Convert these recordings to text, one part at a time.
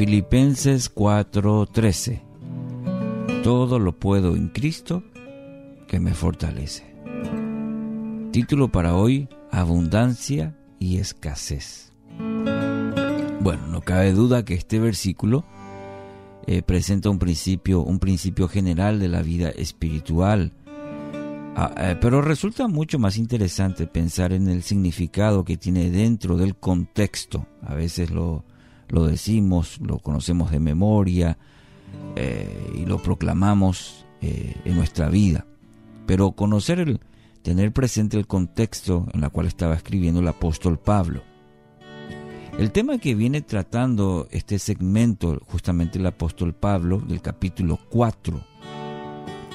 Filipenses 4:13. Todo lo puedo en Cristo que me fortalece. Título para hoy, Abundancia y escasez. Bueno, no cabe duda que este versículo eh, presenta un principio, un principio general de la vida espiritual, ah, eh, pero resulta mucho más interesante pensar en el significado que tiene dentro del contexto. A veces lo, lo decimos, lo conocemos de memoria eh, y lo proclamamos en nuestra vida. Pero conocer el, tener presente el contexto en el cual estaba escribiendo el apóstol Pablo. El tema que viene tratando este segmento, justamente el apóstol Pablo, del capítulo 4,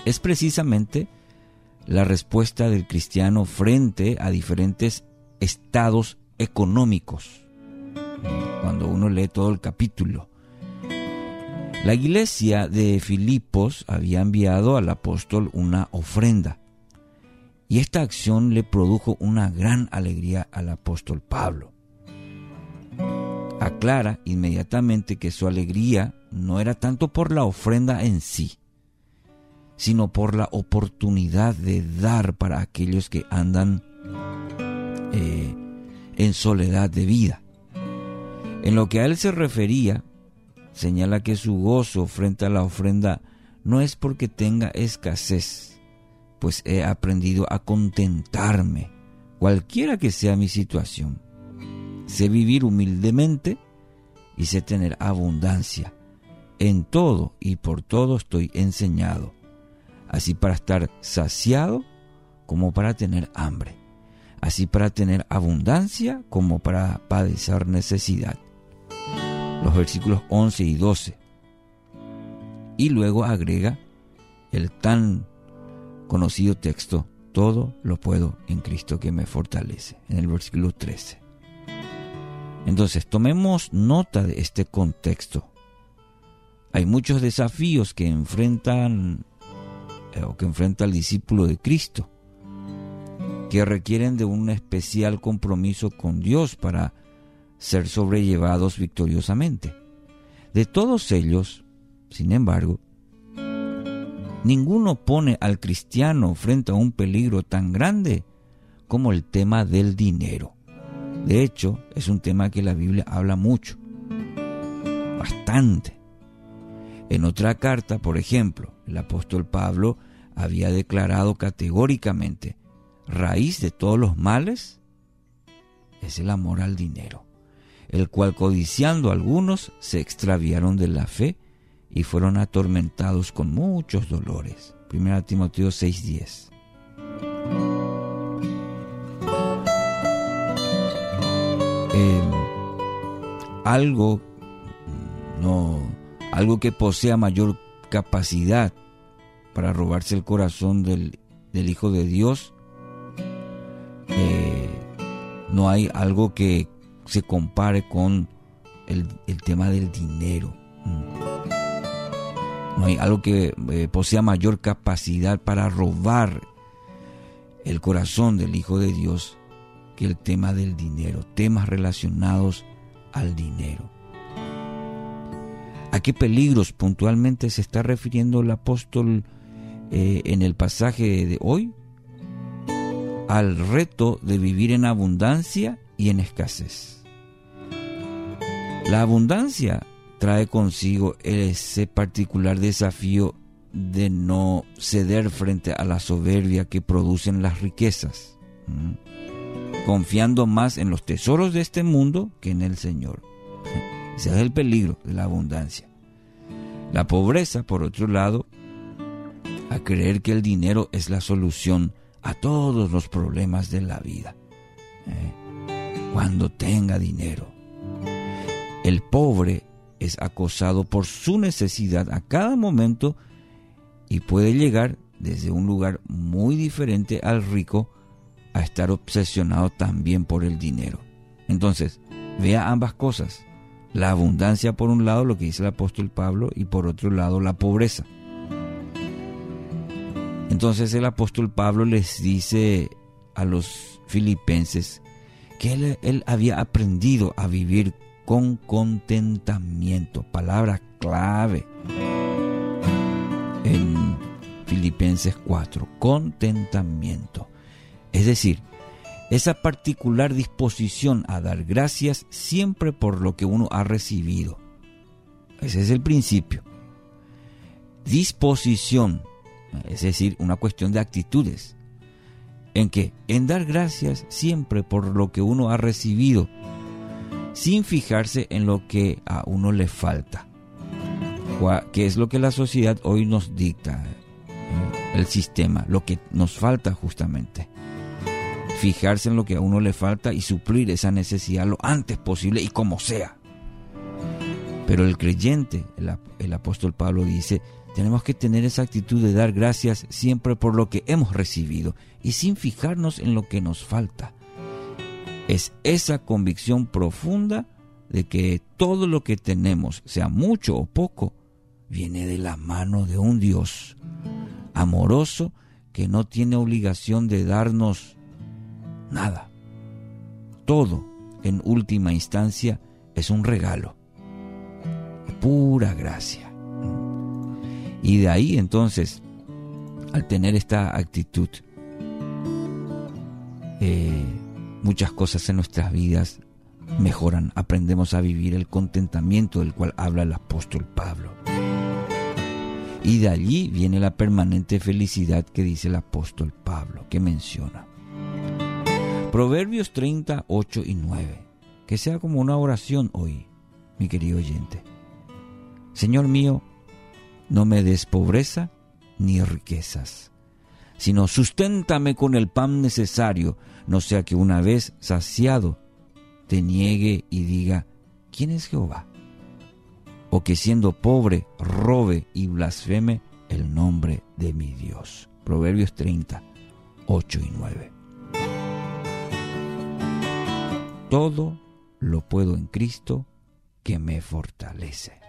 es precisamente la respuesta del cristiano frente a diferentes estados económicos. Cuando uno lee todo el capítulo. La iglesia de Filipos había enviado al apóstol una ofrenda y esta acción le produjo una gran alegría al apóstol Pablo. Aclara inmediatamente que su alegría no era tanto por la ofrenda en sí, sino por la oportunidad de dar para aquellos que andan eh, en soledad de vida. En lo que a él se refería, señala que su gozo frente a la ofrenda no es porque tenga escasez, pues he aprendido a contentarme, cualquiera que sea mi situación. Sé vivir humildemente y sé tener abundancia. En todo y por todo estoy enseñado, así para estar saciado como para tener hambre, así para tener abundancia como para padecer necesidad. Los versículos 11 y 12. Y luego agrega el tan conocido texto, todo lo puedo en Cristo que me fortalece, en el versículo 13. Entonces, tomemos nota de este contexto. Hay muchos desafíos que enfrentan eh, o que enfrenta el discípulo de Cristo, que requieren de un especial compromiso con Dios para ser sobrellevados victoriosamente. De todos ellos, sin embargo, Ninguno pone al cristiano frente a un peligro tan grande como el tema del dinero. De hecho, es un tema que la Biblia habla mucho, bastante. En otra carta, por ejemplo, el apóstol Pablo había declarado categóricamente, raíz de todos los males es el amor al dinero, el cual codiciando algunos se extraviaron de la fe y fueron atormentados con muchos dolores. 1 Timoteo 6:10. Em, algo no algo que posea mayor capacidad para robarse el corazón del, Hijo de Dios eh, no hay algo que se compare con el, el tema del dinero. Mm. No hay algo que eh, posea mayor capacidad para robar el corazón del Hijo de Dios que el tema del dinero, temas relacionados al dinero. ¿A qué peligros puntualmente se está refiriendo el apóstol eh, en el pasaje de hoy? Al reto de vivir en abundancia y en escasez. La abundancia trae consigo ese particular desafío de no ceder frente a la soberbia que producen las riquezas, confiando más en los tesoros de este mundo que en el Señor. Ese es el peligro de la abundancia. La pobreza, por otro lado, a creer que el dinero es la solución a todos los problemas de la vida. ¿eh? Cuando tenga dinero. El pobre es acosado por su necesidad a cada momento y puede llegar desde un lugar muy diferente al rico a estar obsesionado también por el dinero. Entonces, vea ambas cosas. La abundancia por un lado, lo que dice el apóstol Pablo, y por otro lado la pobreza. Entonces el apóstol Pablo les dice a los filipenses que él, había aprendido a vivir con contentamiento, palabra clave en Filipenses 4, contentamiento. Es decir, esa particular disposición a dar gracias siempre por lo que uno ha recibido. Ese es el principio. Disposición, es decir, una cuestión de actitudes. En que, en dar gracias siempre por lo que uno ha recibido, sin fijarse en lo que a uno le falta, que es lo que la sociedad hoy nos dicta, eh, el sistema, lo que nos falta justamente. Fijarse en lo que a uno le falta y suplir esa necesidad lo antes posible y como sea. Pero el creyente, el, apóstol Pablo dice, tenemos que tener esa actitud de dar gracias siempre por lo que hemos recibido y sin fijarnos en lo que nos falta. Es esa convicción profunda de que todo lo que tenemos, sea mucho o poco, viene de la mano de un Dios amoroso que no tiene obligación de darnos nada. Todo, en última instancia, es un regalo. Pura gracia. Y de ahí entonces, al tener esta actitud, eh, muchas cosas en nuestras vidas mejoran, aprendemos a vivir el contentamiento del cual habla el apóstol Pablo. Y de allí viene la permanente felicidad que dice el apóstol Pablo, que menciona. Proverbios 38 y 9. Que sea como una oración hoy, mi querido oyente. Señor mío, no me des pobreza ni riquezas sino susténtame con el pan necesario, no sea que una vez saciado te niegue y diga, ¿quién es Jehová? O que siendo pobre robe y blasfeme el nombre de mi Dios. Proverbios 30, 8 y 9. Todo lo puedo en Cristo que me fortalece.